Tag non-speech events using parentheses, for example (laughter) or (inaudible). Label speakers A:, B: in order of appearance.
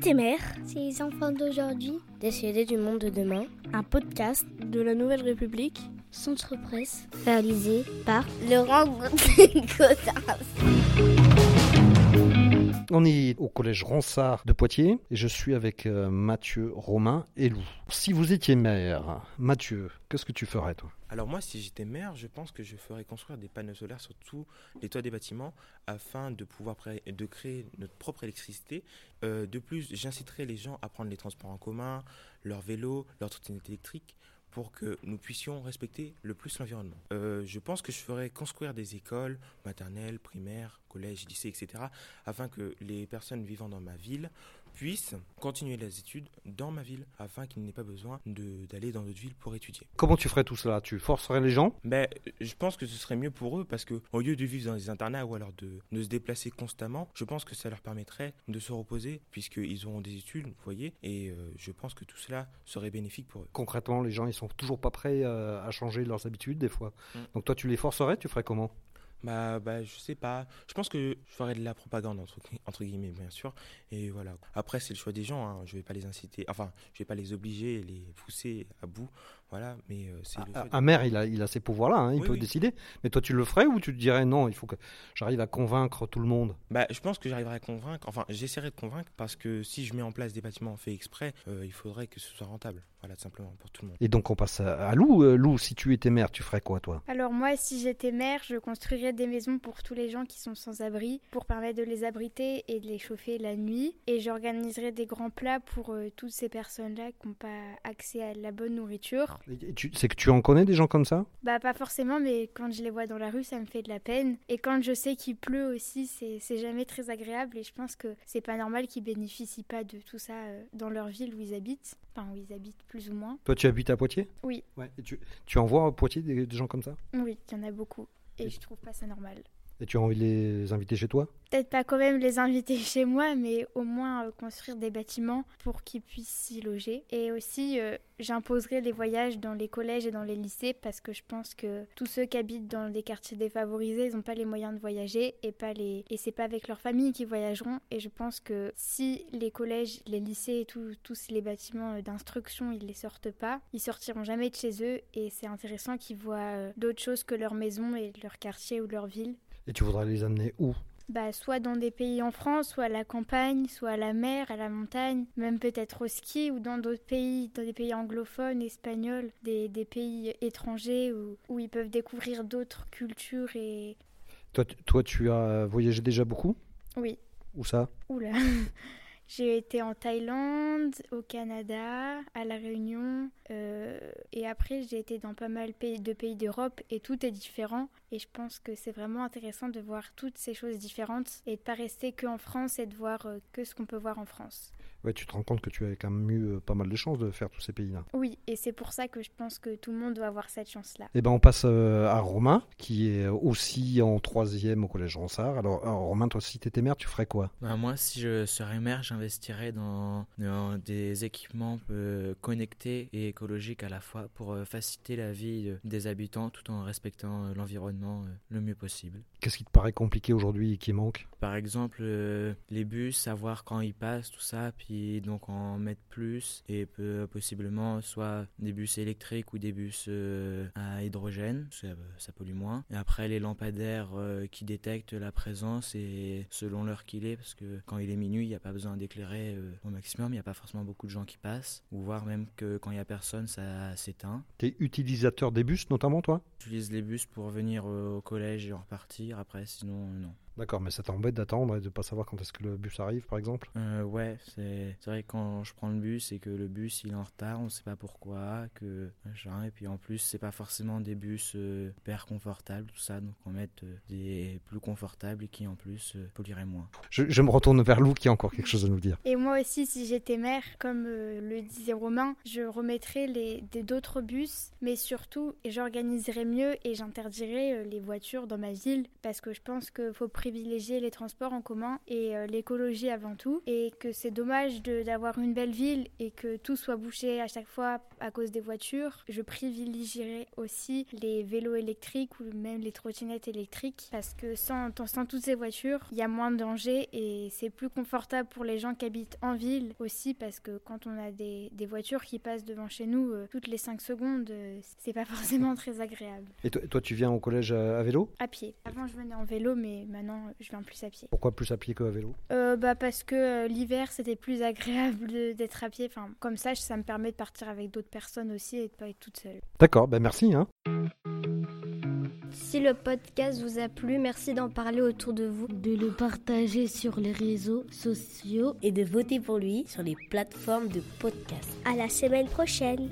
A: j'étais mère,
B: C'est les enfants d'aujourd'hui.
A: décédé du monde de demain,
C: un podcast de la Nouvelle République.
B: Centre Presse.
A: réalisé par
B: Laurent Gaudin.
D: On est au collège Ronsard de Poitiers et je suis avec euh, Mathieu, Romain et Lou. Si vous étiez maire, Mathieu, qu'est-ce que tu ferais toi?
E: Alors moi, si j'étais maire, je pense que je ferais construire des panneaux solaires sur tous les toits des bâtiments afin de pouvoir créer notre propre électricité. Euh, de plus, j'inciterais les gens à prendre les transports en commun, leur vélo, leur trottinette électrique pour que nous puissions respecter le plus l'environnement. Euh, je pense que je ferais construire des écoles maternelles, primaires, collèges, lycées, etc. afin que les personnes vivant dans ma ville puissent continuer les études dans ma ville afin qu'ils n'aient pas besoin d'aller dans d'autres villes pour étudier.
D: Comment tu ferais tout cela? Tu forcerais les gens?
E: Ben, je pense que ce serait mieux pour eux parce que au lieu de vivre dans des internats ou alors de, de se déplacer constamment, je pense que ça leur permettrait de se reposer puisqu'ils auront des études, vous voyez, et euh, je pense que tout cela serait bénéfique pour eux.
D: Concrètement, les gens ils sont toujours pas prêts euh, à changer leurs habitudes des fois.
E: Mm.
D: Donc toi tu les forcerais, tu ferais comment?
E: Bah, bah, je sais pas. Je pense que je ferais de la propagande entre, guillemets, bien sûr. Et voilà. Après, c'est le choix des gens. Hein. Je vais pas les inciter. Enfin, je vais pas les obliger, les pousser à bout. Voilà. Mais euh, c'est le choix.
D: Un- maire, il a, il a ces pouvoirs-là, hein, il
E: Oui,
D: peut
E: oui.
D: décider. Mais toi tu le ferais ou tu te dirais non, il faut que j'arrive à convaincre tout le monde?
E: Bah, je pense que j'arriverai à convaincre, enfin j'essaierai de convaincre parce que si je mets en place des bâtiments faits exprès, euh, il faudrait que ce soit rentable, voilà tout simplement pour tout le monde.
D: Et donc on passe à, Lou. Euh, Lou, si tu étais maire, tu ferais quoi toi?
F: Alors moi, si j'étais mère, je construirais des maisons pour tous les gens qui sont sans abri, pour permettre de les abriter et de les chauffer la nuit. Et j'organiserais des grands plats pour euh, toutes ces personnes-là qui n'ont pas accès à la bonne nourriture.
D: C'est que tu en connais des gens comme ça?
F: Bah pas forcément, mais quand je les vois dans la rue, ça me fait de la peine. Et quand je sais qu'il pleut aussi, c'est jamais très agréable. Et je pense que c'est pas normal qu'ils bénéficient pas de tout ça euh, dans leur ville où ils habitent. Enfin, où ils habitent plus ou moins.
D: Toi tu habites à Poitiers?
F: Oui.
D: Ouais. Et tu, tu en vois à Poitiers des, des gens comme ça?
F: Oui, il y en a beaucoup. Et
D: Et-
F: je trouve pas ça normal.
D: Et tu as envie de les inviter chez toi?
F: Peut-être pas quand même les inviter (laughs) chez moi, mais au moins euh, construire des bâtiments pour qu'ils puissent s'y loger. Et aussi, euh, j'imposerai les voyages dans les collèges et dans les lycées parce que je pense que tous ceux qui habitent dans des quartiers défavorisés, ils n'ont pas les moyens de voyager et pas les et c'est pas avec leur famille qu'ils voyageront. Et je pense que si les collèges, les lycées et tous les bâtiments euh, d'instruction, ils les sortent pas, ils sortiront jamais de chez eux. Et c'est intéressant qu'ils voient d'autres choses que leur maison et leur quartier ou leur ville.
D: Et tu voudrais les amener où?
F: Bah, soit dans des pays en France, soit à la campagne, soit à la mer, à la montagne, même peut-être au ski ou dans d'autres pays, dans des pays anglophones, espagnols, des, des pays étrangers où, où ils peuvent découvrir d'autres cultures et...
D: toi, toi, tu as voyagé déjà beaucoup?
F: Oui,
D: Où ça?
F: Oula. (laughs) J'ai été en Thaïlande, au Canada, à La Réunion, euh, et après j'ai été dans pas mal de pays d'Europe et tout est différent. Et je pense que c'est vraiment intéressant de voir toutes ces choses différentes et de pas rester que en France et de voir euh, que ce qu'on peut voir en France.
D: Ouais, tu te rends compte que tu as quand même eu euh, pas mal de chances de faire tous ces pays-là.
F: Oui, et c'est pour ça que je pense que tout le monde doit avoir cette chance-là.
D: Eh ben, on passe à Romain, qui est aussi en troisième au collège Ronsard. Alors, alors, Romain, toi, si t'étais maire, tu ferais quoi?
G: Bah, moi, si je serais maire, j'investirais dans, dans des équipements euh, connectés et écologiques à la fois pour euh, faciliter la vie euh, des habitants tout en respectant l'environnement le mieux possible.
D: Qu'est-ce qui te paraît compliqué aujourd'hui et qui manque?
G: Par exemple, les bus, savoir quand ils passent, tout ça, puis donc en mettre plus et peu- possiblement soit des bus électriques ou des bus à hydrogène, ça, ça pollue moins. Et après, les lampadaires qui détectent la présence et selon l'heure qu'il est, parce que quand il est minuit, il n'y a pas besoin d'éclairer euh, au maximum, il n'y a pas forcément beaucoup de gens qui passent, ou voire même que quand il n'y a personne, ça s'éteint.
D: T'es utilisateur des bus, notamment, toi?
G: J'utilise les bus pour venir euh, au collège et en repartir, après sinon euh, non.
D: D'accord, mais ça t'embête d'attendre et de pas savoir quand est-ce que le bus arrive, par exemple?
G: Euh, ouais, c'est vrai que quand je prends le bus et que le bus il est en retard, on sait pas pourquoi, que machin, et puis en plus c'est pas forcément des bus euh, hyper confortables, tout ça, donc on met euh, des plus confortables et qui en plus euh, pollueraient moins.
D: je, je me retourne vers Lou, qui a encore quelque chose à nous dire.
F: Et moi aussi, si j'étais maire, comme euh, le disait Romain, je remettrais les des- d'autres bus, mais surtout, j'organiserais mieux et j'interdirais euh, les voitures dans ma ville parce que je pense qu'il faut privilégier privilégier les transports en commun et euh, l'écologie avant tout. Et que c'est dommage d'avoir une belle ville et que tout soit bouché à chaque fois à cause des voitures. Je privilégierais aussi les vélos électriques ou même les trottinettes électriques parce que sans, sans toutes ces voitures, il y a moins de danger et c'est plus confortable pour les gens qui habitent en ville aussi parce que quand on a des, des voitures qui passent devant chez nous euh, toutes les 5 secondes, euh, c'est pas (laughs) forcément très agréable.
D: Et toi, toi, tu viens au collège à, à vélo?
F: À pied. Avant je venais en vélo mais maintenant je viens plus à pied.
D: Pourquoi plus à pied qu'à vélo?
F: Euh, bah Parce que euh, l'hiver c'était plus (laughs) agréable d'être à pied. Enfin, comme ça ça me permet de partir avec d'autres personnes aussi et de pas être toute seule.
D: D'accord, ben merci. Hein.
A: Si le podcast vous a plu, merci d'en parler autour de vous.
B: De le partager sur les réseaux sociaux
H: et de voter pour lui sur les plateformes de podcast.
A: À la semaine prochaine.